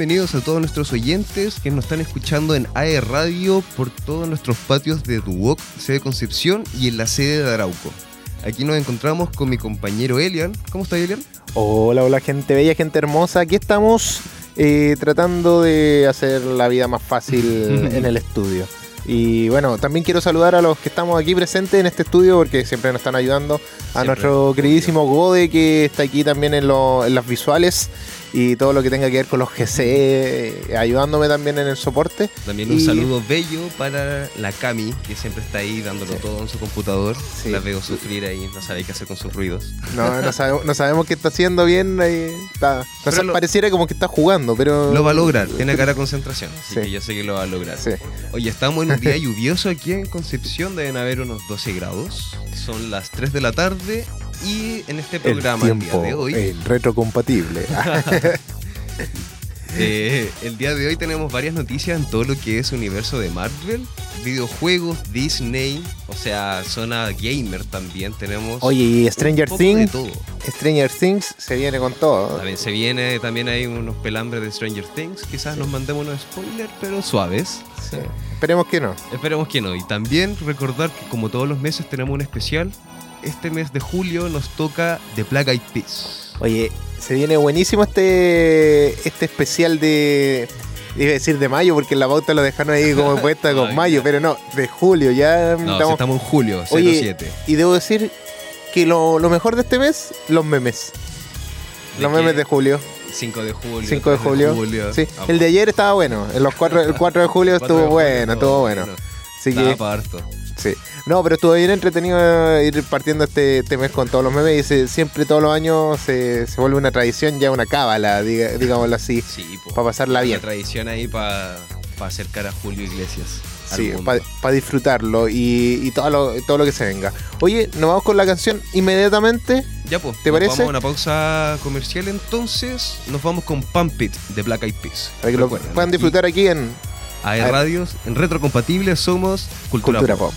bienvenidos a todos nuestros oyentes que nos están escuchando en AE Radio por todos nuestros patios de Duoc, sede Concepción y en la sede de Arauco. Aquí nos encontramos con mi compañero Elian. ¿Cómo está Elian? Hola, hola gente bella, gente hermosa. Aquí estamos eh, tratando de hacer la vida más fácil en el estudio. Y bueno, también quiero saludar a los que estamos aquí presentes en este estudio porque siempre nos están ayudando. A nuestro queridísimo Gode que está aquí también en, en las visuales y todo lo que tenga que ver con los GC, eh, ayudándome también en el soporte. También un saludo bello para la Cami, que siempre está ahí dándolo todo en su computador. La veo sufrir ahí, no sabe qué hacer con sus ruidos. No, no sabemos, no sabemos qué está haciendo bien. Ahí está, pareciera como que está jugando, pero. Lo va a lograr, tiene cara de concentración, así que yo sé que lo va a lograr. Oye, estamos en un día lluvioso aquí en Concepción, deben haber unos 12 grados. Son las 3 de la tarde y en este programa el, día de hoy. El retrocompatible. Eh, el día de hoy tenemos varias noticias en todo lo que es universo de Marvel, videojuegos, Disney, o sea, zona gamer también tenemos. Oye, y Stranger Things. Stranger Things se viene con todo. También se viene, también hay unos pelambres de Stranger Things. Quizás nos mandemos unos spoilers, pero suaves. Esperemos que no. Esperemos que no. Y también recordar que como todos los meses tenemos un especial este mes de julio nos toca The Black Eyed Peas. Oye, se viene buenísimo este, este especial de. Iba a decir de mayo, porque en la pauta lo dejaron ahí como puesta con mayo, pero no, de julio, ya estamos... estamos en julio, 07. y debo decir que lo, mejor de este mes, los memes. los memes de julio. 5 de julio. 5 de julio. Sí. El de ayer estaba bueno. En los 4, el 4 de julio estuvo bueno, estuvo bueno. Así que. No, pero estuvo bien entretenido ir partiendo este, este mes con todos los memes y siempre todos los años se, vuelve una tradición, ya una cábala, digámoslo así. Sí, para pasarla bien. Una tradición ahí para acercar a Julio Iglesias. Sí, para disfrutarlo y, todo, lo, todo lo que se venga. Oye, nos vamos con la canción inmediatamente. Ya, pues. ¿Te parece? Vamos a una pausa comercial entonces. Nos vamos con Pump It de Black Eyed Peas. Para que lo puedan disfrutar aquí en. A Radios, en Retrocompatible somos Cultura, Pop.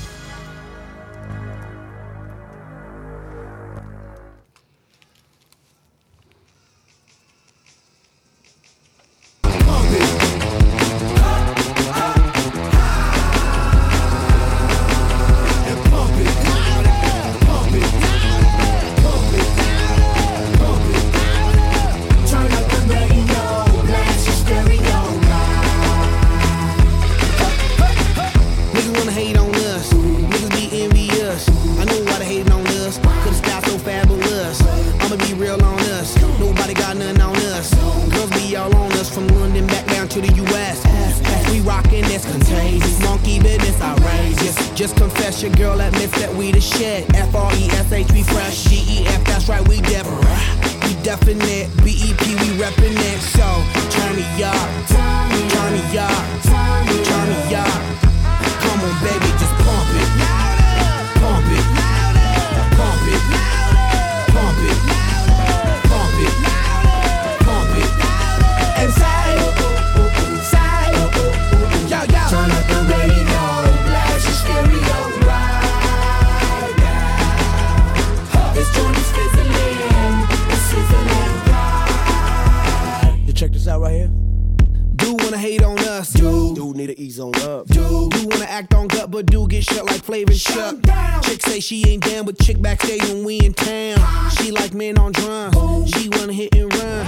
up. You wanna act on gut, but do get shut like flavor shut. Chick say she ain't down, but chick backstage when we in town. She like men on drum. Boom. She wanna hit and run.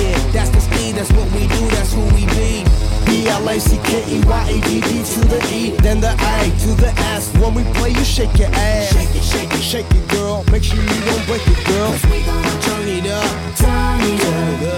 Yeah, that's the speed, that's what we do, that's who we be. B-L-A-C-K-E-Y-A-D-D to the E, then the A to the S. When we play, you shake your ass. Shake it, shake it, shake it, girl. Make sure you don't break it, girl. Cause we gonna turn it up. Turn it up.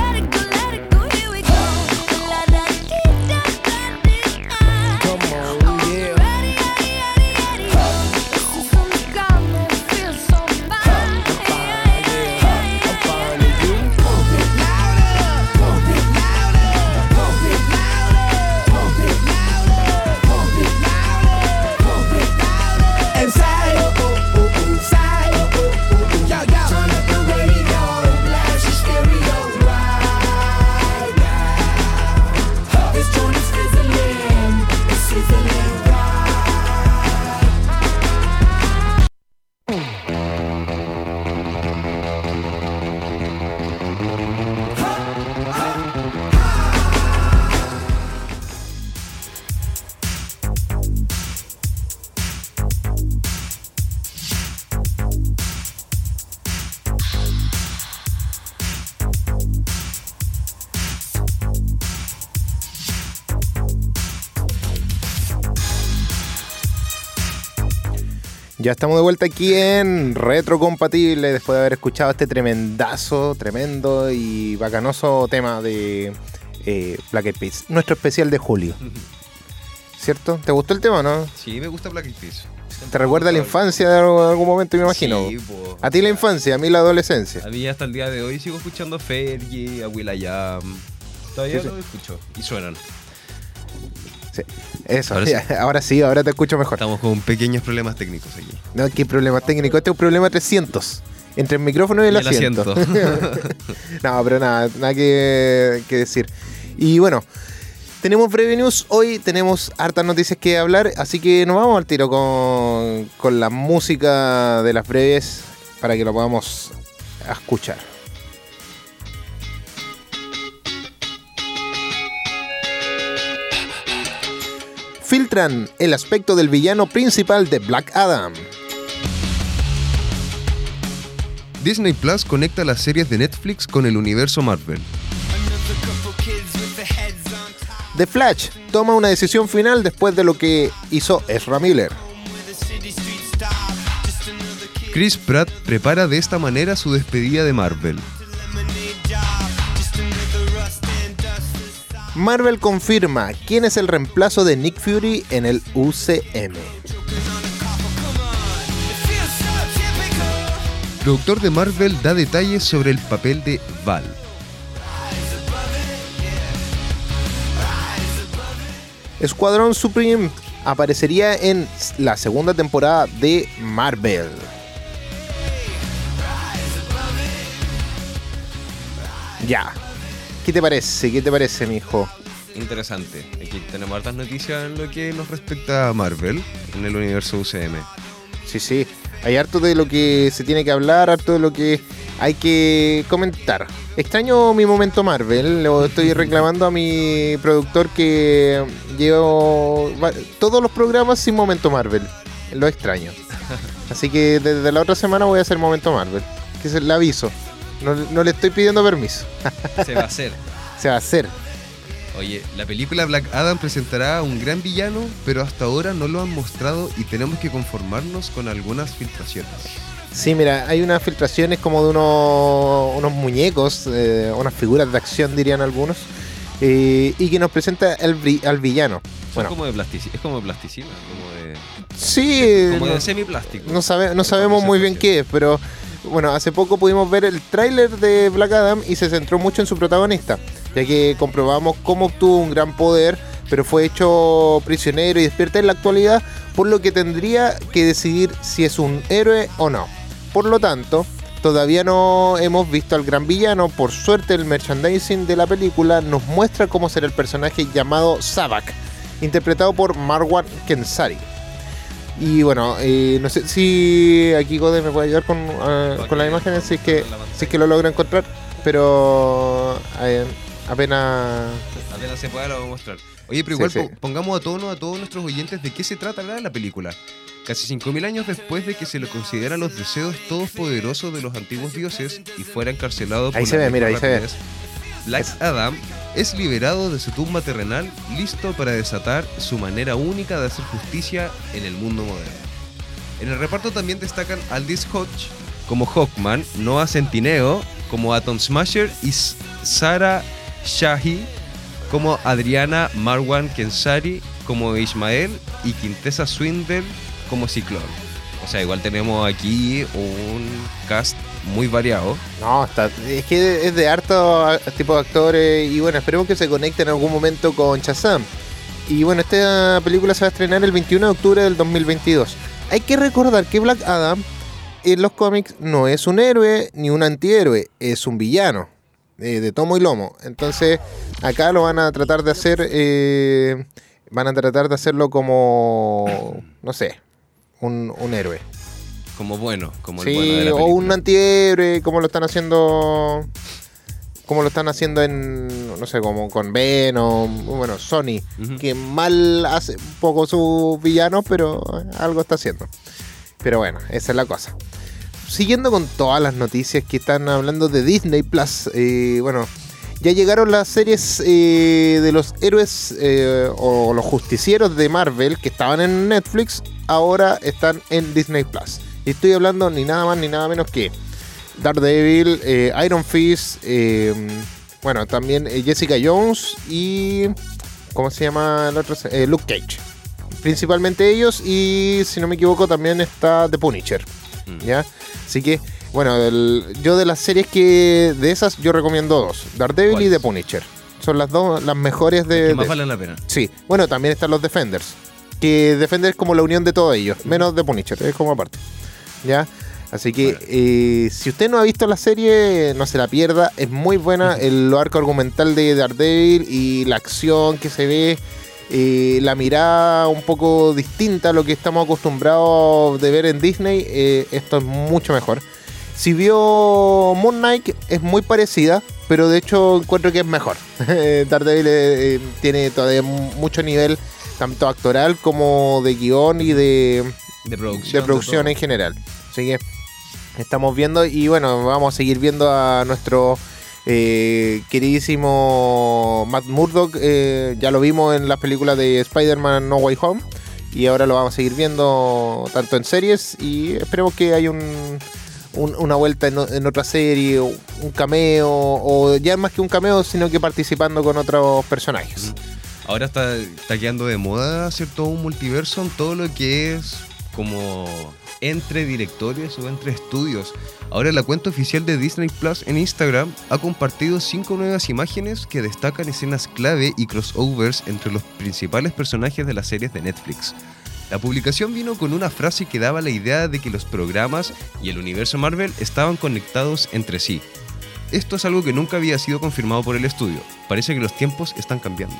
Ya estamos de vuelta aquí en Retrocompatible después de haber escuchado este tremendazo, tremendo y bacanoso tema de eh, Black Eyed Peas, nuestro especial de julio. ¿Cierto? ¿Te gustó el tema o no? Sí, me gusta Black Eyed Peas. ¿Te recuerda a la infancia de algún momento, me imagino? Sí, po. A ti la infancia, a mí la adolescencia. A mí hasta el día de hoy sigo escuchando Fergie, a Will.i.am. Todavía Sí, sí. lo escucho y suenan. Sí, Eso, Ahora ya, ahora sí, ahora te escucho mejor. Estamos con pequeños problemas técnicos aquí. No, qué problema técnico. Este es un problema 300. Entre el micrófono y el, Y el asiento. asiento. no, pero nada, nada que, que decir. Y bueno, tenemos breve news. Hoy tenemos hartas noticias que hablar. Así que nos vamos al tiro con, con la música de las breves para que lo podamos escuchar. El aspecto del villano principal de Black Adam. Disney Plus conecta las series de Netflix con el universo Marvel. The Flash toma una decisión final después de lo que hizo Ezra Miller. Chris Pratt prepara de esta manera su despedida de Marvel. Marvel confirma quién es el reemplazo de Nick Fury en el UCM. Productor de Marvel da detalles sobre el papel de Val. Escuadrón Supreme aparecería en la segunda temporada de Marvel. Ya. ¿Qué te parece? ¿Qué te parece, mijo? Interesante. Aquí tenemos hartas noticias en lo que nos respecta a Marvel en el universo UCM. Sí, sí. Hay harto de lo que se tiene que hablar, harto de lo que hay que comentar. Extraño mi momento Marvel. Lo estoy reclamando a mi productor que llevo todos los programas sin momento Marvel. Lo extraño. Así que desde la otra semana voy a hacer momento Marvel. Que se le aviso. No, no le estoy pidiendo permiso. Se va a hacer. Se va a hacer. Oye, la película Black Adam presentará a un gran villano, pero hasta ahora no lo han mostrado y tenemos que conformarnos con algunas filtraciones. Sí, mira, hay unas filtraciones como de unos, unos muñecos, eh, unas figuras de acción dirían algunos, eh, y que nos presenta el, al villano. Bueno, como de plasticina, es como de plasticina, como de, sí, como de semiplástico. no sabe- no sabemos muy bien qué es, pero bueno, hace poco pudimos ver el tráiler de Black Adam y se centró mucho en su protagonista, ya que comprobamos cómo obtuvo un gran poder, pero fue hecho prisionero y despierta en la actualidad, por lo que tendría que decidir si es un héroe o no. Por lo tanto, todavía no hemos visto al gran villano, por suerte el merchandising de la película nos muestra cómo será el personaje llamado Sabak, interpretado por Marwan Kensari. Y bueno, eh, no sé si aquí Gode me puede ayudar con, eh, con las imágenes, si es, que, si es que lo logra encontrar, pero eh, apenas... Apenas se pueda lo voy a mostrar. Oye, pero igual sí. po- pongamos a tono a todos nuestros oyentes de qué se trata la película. Casi 5.000 años después de que se le consideran los deseos todopoderosos de los antiguos dioses y fuera encarcelado por Ahí se ve, mira, ahí se ve. Black Adam es liberado de su tumba terrenal, listo para desatar su manera única de hacer justicia en el mundo moderno. En el reparto también destacan Aldis Hodge como Hawkman, Noah Centineo como Atom Smasher y S- Sarah Shahi como Adriana Marwan Kensari como Ismael y Quintessa Swindle como Ciclón. O sea, igual tenemos aquí un cast muy variado. No, está, es que es de harto tipo de actores y bueno, esperemos que se conecten en algún momento con Shazam. Y bueno, esta película se va a estrenar el 21 de octubre del 2022. Hay que recordar que Black Adam en los cómics no es un héroe ni un antihéroe, es un villano eh, de tomo y lomo. Entonces acá lo van a tratar de hacer, eh, van a tratar de hacerlo como, no sé, un héroe. Como bueno, como el Sí, bueno de la o un antihéroe, como lo están haciendo. Como lo están haciendo en. No sé, como con Venom. Bueno, Sony. Que mal hace un poco sus villanos, pero algo está haciendo. Pero bueno, esa es la cosa. Siguiendo con todas las noticias que están hablando de Disney Plus. eh, bueno, ya llegaron las series eh, de los héroes eh, o los justicieros de Marvel que estaban en Netflix. Ahora están en Disney Plus. Y estoy hablando ni nada más ni nada menos que Daredevil, eh, Iron Fist, eh, bueno, también eh, Jessica Jones y. ¿Cómo se llama el otro? Eh, Luke Cage. Principalmente ellos y, si no me equivoco, también está The Punisher. Mm. ¿Ya? Así que, bueno, el- yo de las series que. De esas, yo recomiendo dos: Daredevil y. The Punisher. Son las dos, las mejores de. Que más de- valen la pena. Sí, bueno, también están los Defenders. Que Defenders es como la unión de todos ellos, menos de Punisher, es como aparte. ¿Ya? Así que eh, si usted no ha visto la serie, no se la pierda. Es muy buena el arco argumental de Daredevil y la acción que se ve, eh, la mirada un poco distinta a lo que estamos acostumbrados de ver en Disney. eh, esto es mucho mejor. Si vio Moon Knight, es muy parecida, pero de hecho encuentro que es mejor. Daredevil tiene todavía mu- mucho nivel, tanto actoral como de guion y de, De producción. de producción todo. en general. Así que estamos viendo y bueno, vamos a seguir viendo a nuestro eh, queridísimo Matt Murdock. eh, ya lo vimos en las películas de Spider-Man No Way Home y ahora lo vamos a seguir viendo tanto en series y esperemos que haya un, un- una vuelta en, otra serie, un cameo o ya más que un cameo, sino que participando con otros personajes. Ahora está, está quedando de moda todo un multiverso en todo lo que es como entre directores o entre estudios. Ahora la cuenta oficial de Disney Plus en Instagram ha compartido cinco nuevas imágenes que destacan escenas clave y crossovers entre los principales personajes de las series de Netflix. La publicación vino con una frase que daba la idea de que los programas y el universo Marvel estaban conectados entre sí. Esto es algo que nunca había sido confirmado por el estudio. Parece que los tiempos están cambiando.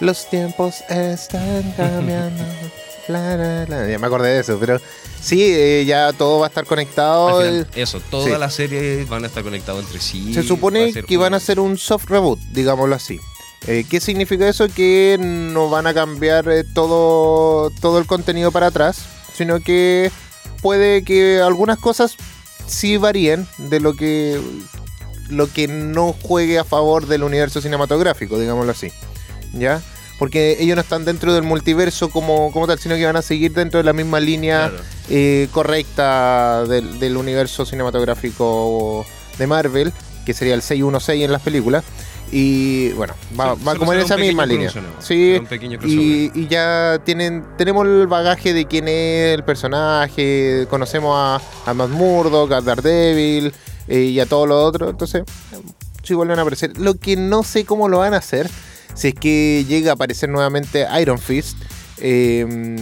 Los tiempos están cambiando. La, la, la. Ya me acordé de eso, pero sí, eh, ya todo va a estar conectado. Eso, todas sí. las series van a estar conectadas entre sí. Se supone que van a hacer un soft reboot, digámoslo así. Eh, ¿Qué significa eso? Que no van a cambiar eh, todo, todo el contenido para atrás, sino que puede que algunas cosas sí varíen de lo que lo que no juegue a favor del universo cinematográfico, digámoslo así. ¿Ya? Porque ellos no están dentro del multiverso como, como tal, sino que van a seguir dentro de la misma línea Claro. eh, correcta del, del universo cinematográfico de Marvel, que sería el 616 en las películas. Y bueno, va, Sí, va como en esa misma línea. Sí, y, y ya tienen tenemos el bagaje de quién es el personaje, conocemos a, a Matt Murdock, a Daredevil eh, y a todo lo otro, entonces sí vuelven a aparecer. Lo que no sé cómo lo van a hacer, si es que llega a aparecer nuevamente Iron Fist, eh,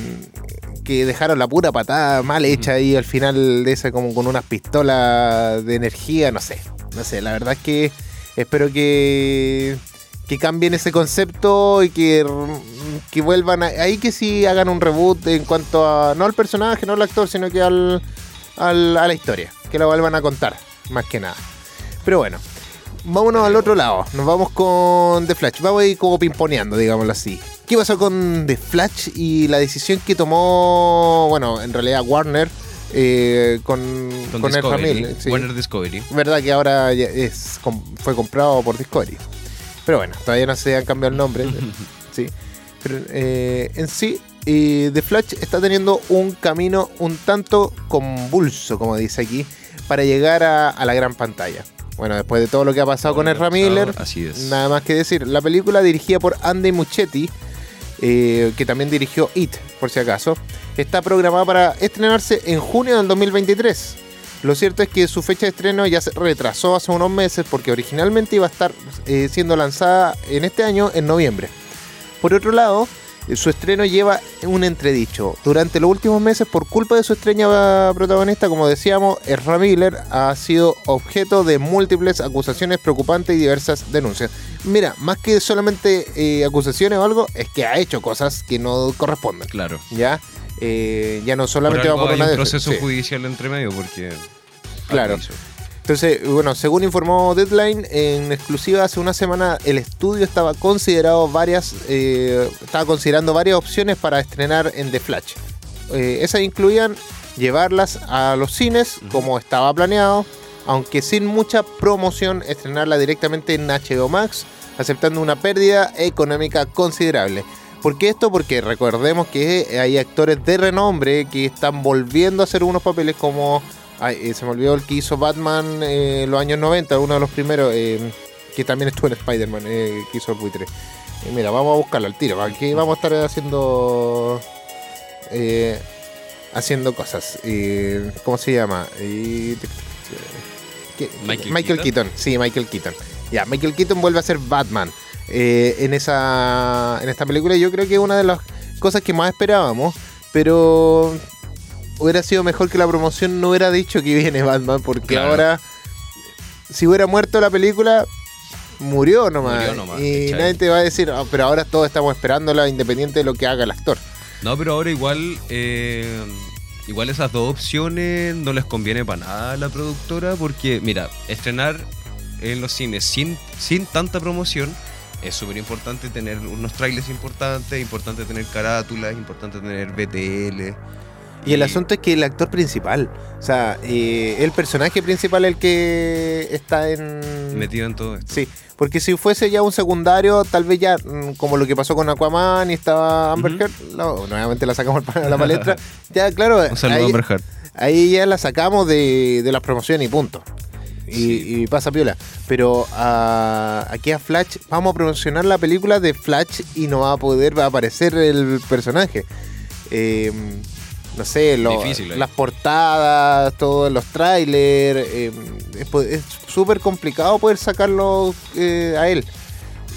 que dejaron la pura patada mal hecha ahí al final de esa como con unas pistolas de energía, no sé, no sé, la verdad es que espero que que cambien ese concepto y que, que vuelvan a, ahí que sí hagan un reboot en cuanto a no al personaje, no al actor, sino que al, al- a la historia, que lo vuelvan a contar, más que nada. Pero bueno, vámonos al otro lado, nos vamos con The Flash, vamos a ir como pimponeando, digámoslo así. ¿Qué pasó con The Flash y la decisión que tomó, bueno, en realidad Warner eh, con, Con, Miller? sí. Warner Discovery. Verdad que ahora es, fue comprado por Discovery. Pero bueno, todavía no se han cambiado el nombre. sí. Pero eh, en sí, eh, The Flash está teniendo un camino un tanto convulso, como dice aquí, para llegar a, a la gran pantalla. Bueno, después de todo lo que ha pasado con Ezra Miller, Así es. nada más que decir. La película dirigida por Andy Muschietti, eh, que también dirigió It, por si acaso, está programada para estrenarse en junio del 2023. Lo cierto es que su fecha de estreno ya se retrasó hace unos meses porque originalmente iba a estar eh, siendo lanzada en este año en noviembre. Por otro lado, su estreno lleva un entredicho. Durante los últimos meses, por culpa de su estrella protagonista, como decíamos, Ezra Miller ha sido objeto de múltiples acusaciones preocupantes y diversas denuncias. Mira, más que solamente eh, acusaciones o algo, es que ha hecho cosas que no corresponden. Claro. Ya, Eh, ya no Por solamente algo va por hay una un de- proceso sí. judicial entre medio porque... Claro. Entonces, bueno, según informó Deadline, en exclusiva hace una semana el estudio estaba considerado varias, eh, estaba considerando varias opciones para estrenar en The Flash. Eh, esas incluían llevarlas a los cines como estaba planeado, aunque sin mucha promoción, estrenarla directamente en HBO Max, aceptando una pérdida económica considerable. ¿Por qué esto? Porque recordemos que hay actores de renombre que están volviendo a hacer unos papeles como Ay, eh, se me olvidó el que hizo Batman eh, en los años 90, uno de los primeros, eh, que también estuvo en Spider-Man, eh, que hizo el buitre. Mira, vamos a buscarlo al tiro, aquí vamos a estar haciendo haciendo cosas. ¿Cómo se llama? Eh, ¿qué- Michael Keaton. sí, Michael Keaton. Ya, Michael Keaton vuelve a ser Batman en, esa, en esta película. Yo creo que es una de las cosas que más esperábamos, pero hubiera sido mejor que la promoción no hubiera dicho que viene Batman, porque Claro. ahora, si hubiera muerto la película, murió nomás. Murió nomás, y nadie te va a decir, "Ah, pero ahora todos estamos esperándola independiente de lo que haga el actor. No, pero ahora igual, eh, igual esas dos opciones no les conviene para nada a la productora porque, mira, estrenar en los cines sin, sin tanta promoción es súper importante tener unos trailers importantes, importante tener carátulas, importante tener BTL. Y el asunto es que el actor principal, o sea, eh, el personaje principal el que está en... metido en todo esto. Sí, porque si fuese ya un secundario, tal vez ya, mm, como lo que pasó con Aquaman y estaba Amber Ujú. Heard, no, nuevamente la sacamos a la palestra, ya claro, Un saludo a ahí, Amber Heard. ahí ya la sacamos de, de las promociones y punto. Y, Sí. y pasa piola. Pero ah, aquí a Flash, vamos a promocionar la película de Flash y no va a poder aparecer el personaje. Eh, no sé, lo- Difícil las portadas, todos los trailers. eh, es súper complicado poder sacarlo eh, a él.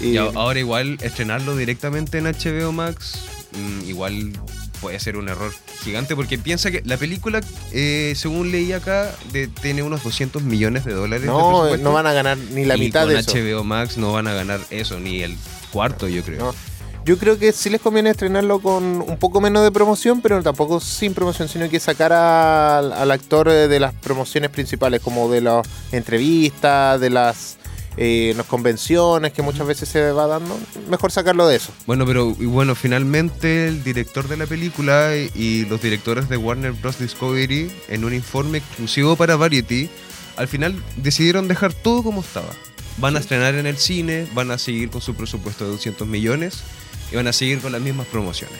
Y- ahora igual estrenarlo directamente en HBO Max, mm, igual puede ser un error gigante porque piensa que la película, eh, según leí acá, de- tiene unos 200 millones de dólares. no, presupuesto. no van a ganar ni la Y mitad con de eso. HBO Max no van a ganar eso, ni el cuarto, yo creo. No. Yo creo que sí les conviene estrenarlo con un poco menos de promoción, pero tampoco sin promoción, sino que sacar al, al actor de las promociones principales, como de las entrevistas, de las, eh, las convenciones que muchas veces se va dando. Mejor sacarlo de eso. Bueno, pero y bueno, finalmente el director de la película y, y los directores de Warner Bros. Discovery, en un informe exclusivo para Variety, al final decidieron dejar todo como estaba. Van a estrenar en el cine, van a seguir con su presupuesto de 200 millones y van a seguir con las mismas promociones.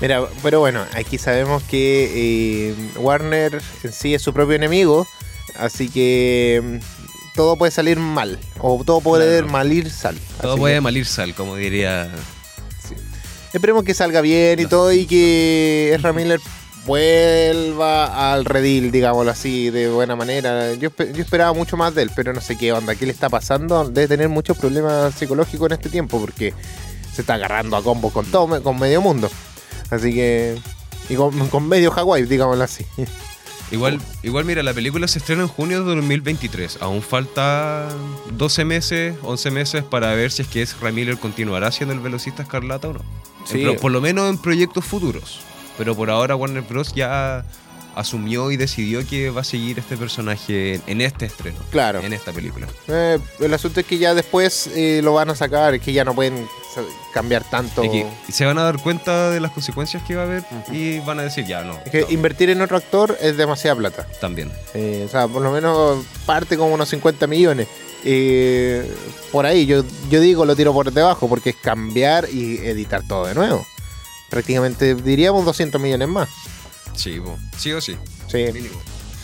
Mira, pero bueno, aquí sabemos que eh, Warner en sí es su propio enemigo, así que mm, todo puede salir mal, o todo puede Claro. mal ir sal. Todo puede que- malir sal, como diría. Esperemos que salga bien y No. todo y que Ezra Miller vuelva al redil, digámoslo así, de buena manera. Yo, yo esperaba mucho más de él, pero no sé qué onda, qué le está pasando. Debe tener muchos problemas psicológicos en este tiempo porque se está agarrando a combos con todo, con medio mundo. Así que... Y con, con medio Hawái, digámoslo así. Igual, igual, mira, la película se estrena en junio de 2023. Aún falta 12 meses, 11 meses para ver si es que Ezra Miller continuará siendo el velocista escarlata o no. Sí. por lo menos en proyectos futuros. Pero por ahora Warner Bros. ya asumió y decidió que va a seguir este personaje en, este estreno. Claro. En esta película. Eh, el asunto es que ya después eh, lo van a sacar, es que ya no pueden cambiar tanto. Es que se van a dar cuenta de las consecuencias que va a haber y van a decir, ya no. Es que no, invertir en otro actor es demasiada plata. También. Eh, o sea, por lo menos parte como unos 50 millones. Eh, por ahí, yo, yo digo, lo tiro por debajo, porque es cambiar y editar todo de nuevo. Prácticamente diríamos 200 millones más. Sí, sí o sí. Sí, Mínimo.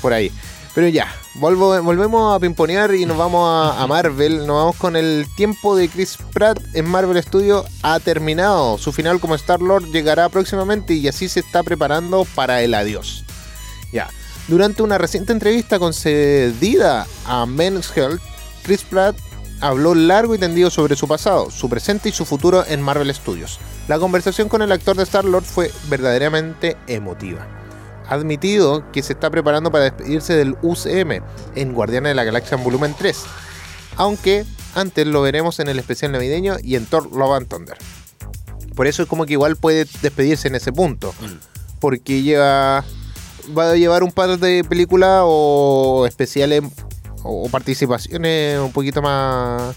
por ahí. Pero ya, volvo- volvemos a pimponear y nos vamos a, a Marvel. Nos vamos con el tiempo de Chris Pratt en Marvel Studios ha terminado. Su final como Star-Lord llegará próximamente y así se está preparando para el adiós. Ya. Durante una reciente entrevista concedida a Men's Health, Chris Pratt habló largo y tendido sobre su pasado, su presente y su futuro en Marvel Studios. La conversación con el actor de Star-Lord fue verdaderamente emotiva. Ha admitido que se está preparando para despedirse del UCM en Guardianes de la Galaxia en volumen 3, aunque antes lo veremos en el especial navideño y en Thor Love and Thunder. Por eso es como que igual puede despedirse en ese punto, porque lleva va a llevar un par de películas o especiales o o participaciones un poquito más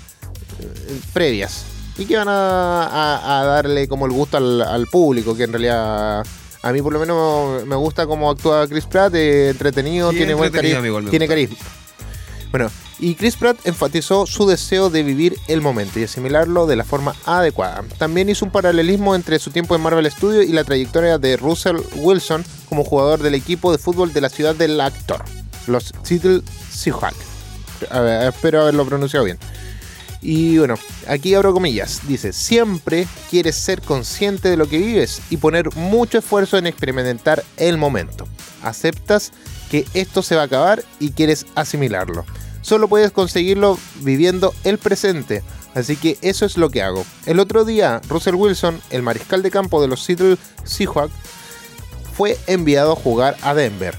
eh, previas y que van a, a- a darle como el gusto al, al público que en realidad a mí por lo menos me gusta cómo actúa Chris Pratt eh, entretenido Sí, tiene buen carisma tiene carisma bueno y Chris Pratt enfatizó su deseo de vivir el momento y asimilarlo de la forma adecuada. También hizo un paralelismo entre su tiempo en Marvel Studios y la trayectoria de Russell Wilson como jugador del equipo de fútbol de la ciudad del actor, los Seattle Seahawks. Espero haberlo pronunciado bien. Y bueno, aquí abro comillas. Dice, siempre quieres ser consciente de lo que vives y poner mucho esfuerzo en experimentar el momento. Aceptas que esto se va a acabar y quieres asimilarlo. Solo puedes conseguirlo viviendo el presente. Así que eso es lo que hago. El otro día, Russell Wilson, el mariscal de campo de los Seattle Seahawks, fue enviado a jugar a Denver.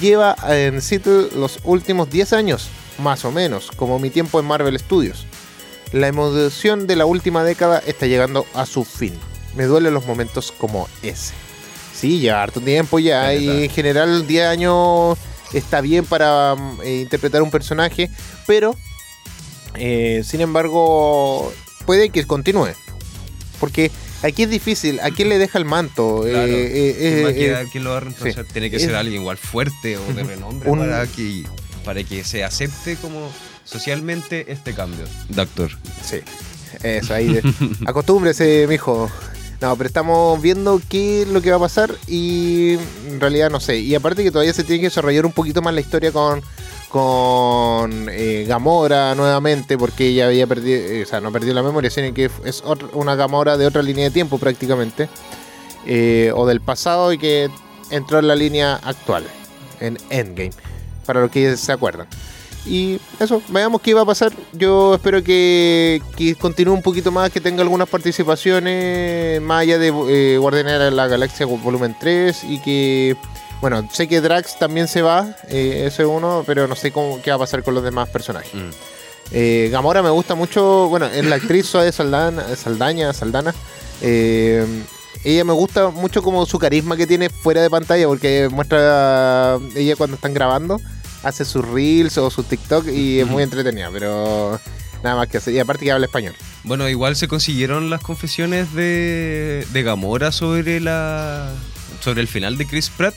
Lleva en Seattle los últimos 10 años, más o menos, como mi tiempo en Marvel Studios. La emoción de la última década está llegando a su fin. Me duelen los momentos como ese. Sí, ya harto tiempo ya, y en general 10 años está bien para mm, eh, interpretar un personaje, pero eh, sin embargo puede que continúe. Porque aquí es difícil, ¿a quién le deja el manto? Claro. Eh, ¿Quién, va a quedar? ¿Quién lo va a reemplazar? Tiene que ser alguien igual fuerte o de renombre Un- para, que, para que se acepte como socialmente este cambio de actor. Sí, eso ahí. de- Acostúmbrese, mijo. No, pero estamos viendo qué es lo que va a pasar y en realidad no sé. Y aparte que todavía se tiene que desarrollar un poquito más la historia con con eh, Gamora nuevamente porque ella había perdido, eh, o sea, no perdió la memoria, sino que es otra- una Gamora de otra línea de tiempo prácticamente, eh, o del pasado y que entró en la línea actual, en Endgame, para los que se acuerdan. Y eso, veamos qué va a pasar. Yo espero que, que continúe un poquito más, que tenga algunas participaciones más allá de eh, Guardianes de la Galaxia Volumen 3 y que, bueno, sé que Drax también se va, eh, eso es uno, pero no sé cómo, qué va a pasar con los demás personajes. Mm. Eh, Gamora me gusta mucho, bueno, es la actriz Suave Saldana, Saldaña, Saldana. Eh, ella me gusta mucho como su carisma que tiene fuera de pantalla, porque muestra ella cuando están grabando, hace sus reels o sus TikTok y es muy entretenida, pero nada más que hacer. Y aparte que habla español. Bueno, igual se consiguieron las confesiones de, de Gamora sobre la sobre el final de Chris Pratt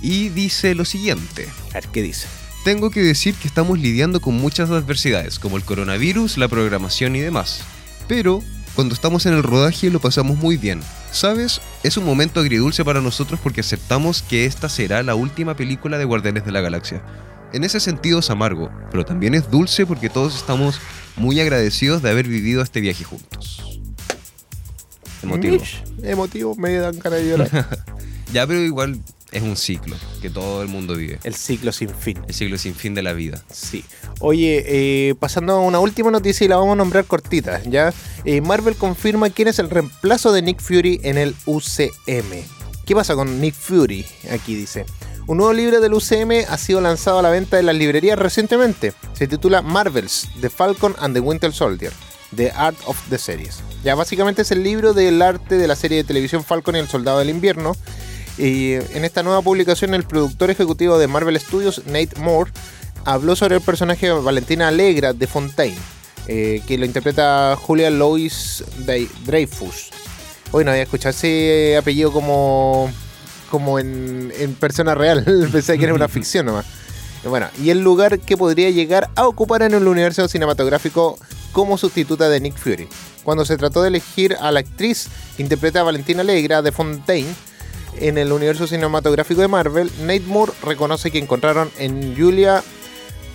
y dice lo siguiente. A ver qué dice. Tengo que decir que estamos lidiando con muchas adversidades, como el coronavirus, la programación y demás. Pero, cuando estamos en el rodaje lo pasamos muy bien. ¿Sabes? Es un momento agridulce para nosotros porque aceptamos que esta será la última película de Guardianes de la Galaxia. En ese sentido es amargo, pero también es dulce porque todos estamos muy agradecidos de haber vivido este viaje juntos. Emotivo. Mish, emotivo, me dan ganas de llorar. Ya, pero igual es un ciclo que todo el mundo vive. el ciclo sin fin. El ciclo sin fin de la vida. Sí. Oye, eh, pasando a una última noticia y la vamos a nombrar cortita, ¿ya? Eh, Marvel confirma quién es el reemplazo de Nick Fury en el UCM. ¿Qué pasa con Nick Fury? Aquí dice. Un nuevo libro del UCM ha sido lanzado a la venta en las librerías recientemente. Se titula Marvels, The Falcon and the Winter Soldier, The Art of the Series. Ya básicamente es el libro del arte de la serie de televisión Falcon y el Soldado del Invierno. Y en esta nueva publicación, el productor ejecutivo de Marvel Studios, Nate Moore, habló sobre el personaje de Valentina Alegra de Fontaine, eh, que lo interpreta Julia Louis Dre- Dreyfus. Hoy no había escuchado ese apellido como, como en, persona real, pensé que era una ficción nomás. Bueno, y el lugar que podría llegar a ocupar en el universo cinematográfico como sustituta de Nick Fury. Cuando se trató de elegir a la actriz que interpreta a Valentina Alegra de Fontaine en el universo cinematográfico de Marvel, Nate Moore reconoce que encontraron en Julia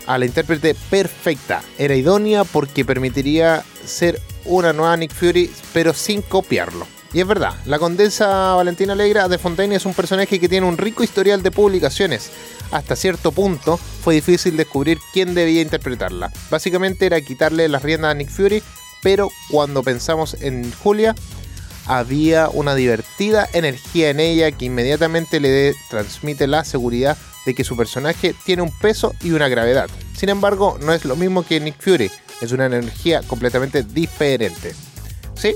a la intérprete perfecta. Era idónea porque permitiría ser una nueva Nick Fury, pero sin copiarlo. Y es verdad, la condesa Valentina Alegra de Fontaine es un personaje que tiene un rico historial de publicaciones. Hasta cierto punto fue difícil descubrir quién debía interpretarla. Básicamente era quitarle las riendas a Nick Fury, pero cuando pensamos en Julia, había una divertida energía en ella que inmediatamente le transmite la seguridad de que su personaje tiene un peso y una gravedad. Sin embargo, no es lo mismo que Nick Fury, es una energía completamente diferente. ¿Sí?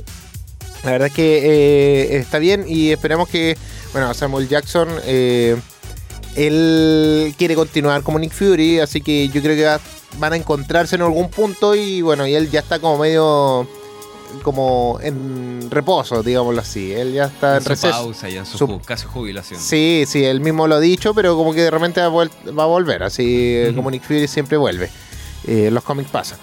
La verdad es que eh, está bien y esperamos que, bueno, Samuel Jackson, eh, él quiere continuar como Nick Fury, así que yo creo que va- van a encontrarse en algún punto y bueno, y él ya está como medio como en reposo, digámoslo así. Él ya está en, En su receso. pausa ya, en su, casi jubilación. Sí, sí, él mismo lo ha dicho, pero como que de repente va va a volver, así eh, como Nick Fury siempre vuelve. Eh, los cómics pasan.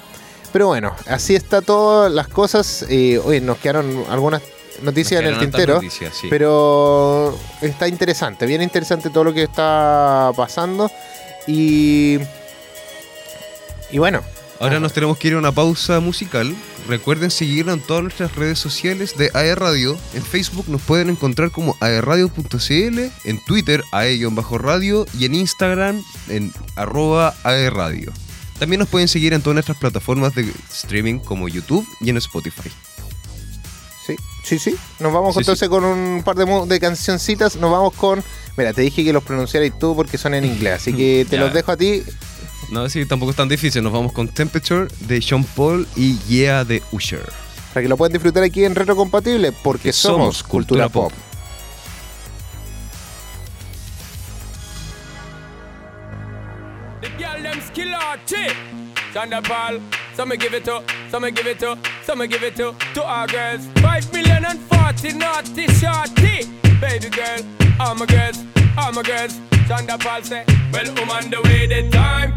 Pero bueno, así está todas las cosas. Eh, oye, nos quedaron algunas noticias en el tintero. noticias, sí. Pero está interesante, bien interesante todo lo que está pasando. Y. Y bueno, Ahora nos tenemos que ir a una pausa musical. Recuerden seguirnos en todas nuestras redes sociales de AE Radio. En Facebook nos pueden encontrar como aeradio.cl, en Twitter ae-radio y en Instagram en arroba aeradio. También nos pueden seguir en todas nuestras plataformas de streaming como YouTube y en Spotify. sí, sí, sí. Nos vamos Sí, entonces con un par de, de cancioncitas. Nos vamos con. Mira, te dije que los pronunciaras tú porque son en inglés, así que te los dejo a ti. No, sí, tampoco es tan difícil. Nos vamos con Temperature de Sean Paul y Yeah de Usher. para que lo puedan disfrutar aquí en Retro Compatible, porque Que somos, somos cultura, cultura pop. pop. Thunderball. Some me give it to, some me give it to, some me give it to, to our girls. Five million and forty naughty shorty. Baby girl, all my girls, all my girls. Thunderball say, well, on the way, the time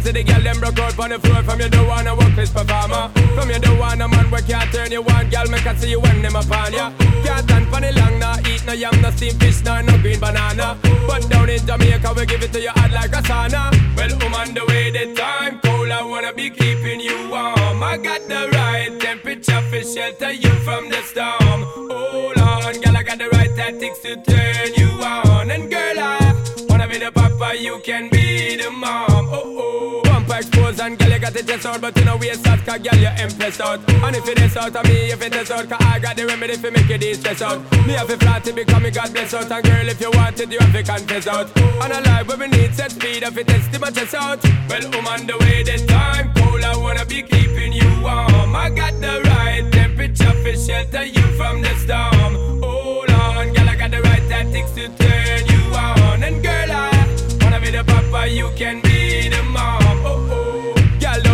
Because see the girl them broke out on the floor. From you don't wanna work performer. From you don't want a man where can't turn you on. Girl, make I see you when them upon ya. Can't stand for the long, nah Eat no yam, no steamed fish, nah, no green banana. But down in Jamaica, we give it to you hot like a sauna. Well, I'm on the way, the time cold I wanna be keeping you warm. I got the right temperature for shelter you from the storm. Hold on, girl, I got the right tactics to turn you on. And girl, I wanna be the papa, you can be the mom. Oh, oh and girl, you got the chest out But you know waist out, cause girl, you impressed out. And if it is out of me, if it is out Cause I got the remedy for make you de-stress out. Me have a flat to become me God bless out. And girl, if you want it, you have to confess out. And a life where we need set speed If it is to my chest out. Well, I'm on the way, the time cold I wanna be keeping you warm. I got the right temperature for shelter you from the storm. Hold on, girl, I got the right tactics to turn you on. And girl, I wanna be the papa, you can be the mom.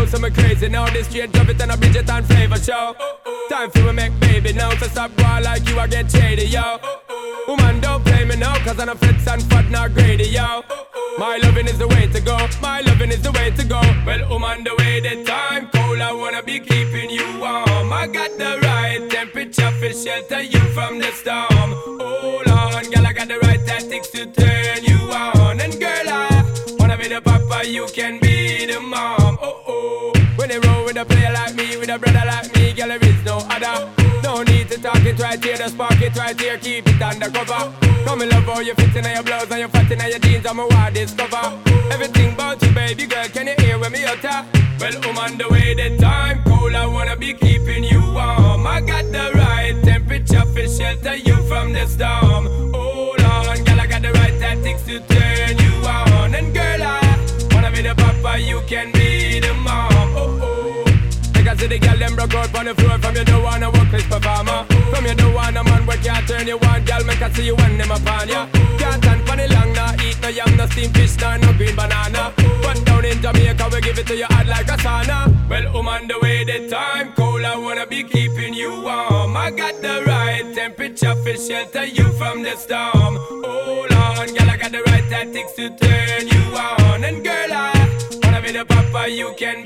Girl, know some crazy now. This straight drop it and a Bridget and flavor show. Time for we make baby now. So stop boy like you, I get shady, yo. Woman, don't play me now, cause I'm a fits and fat, not greedy, yo. My loving is the way to go. My loving is the way to go. Well, I'm the way, the time cold. I wanna be keeping you warm. I got the right temperature for shelter you from the storm. Hold on, girl, I got the right tactics to turn you on. And girl, I wanna be the papa, you can be no need to talk it right here, just spark it right here, keep it undercover. Come and love how you fit in your blouse and you fat in your jeans, I'm a wild discover. Everything about you, baby girl, can you hear when me utter? Well, I'm on the way, the time cold, I wanna be keeping you warm. I got the right temperature for shelter you from the storm. Hold the girl them broke out on the floor from you don't wanna work this performer. From you don't want a man where can't turn you on, girl make I see you when them upon ya. Can't stand for the long, nah eat no yam, no steamed fish, nah no green banana. But down in Jamaica we give it to you hot like a sauna. Well, um on the way the time cold, I wanna be keeping you warm. I got the right temperature for shelter you from the storm. Hold on, girl, I got the right tactics to turn you on. And girl, I wanna be the papa, you can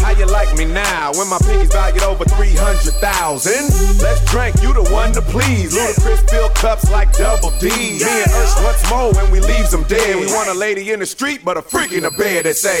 How you like me now when my pinky's valued over 300,000? Let's drink, you the one to please. Ludacris fill cups like double D. Me and Ursh once more when we leaves them dead. We want a lady in the street, but a freak in the bed that say,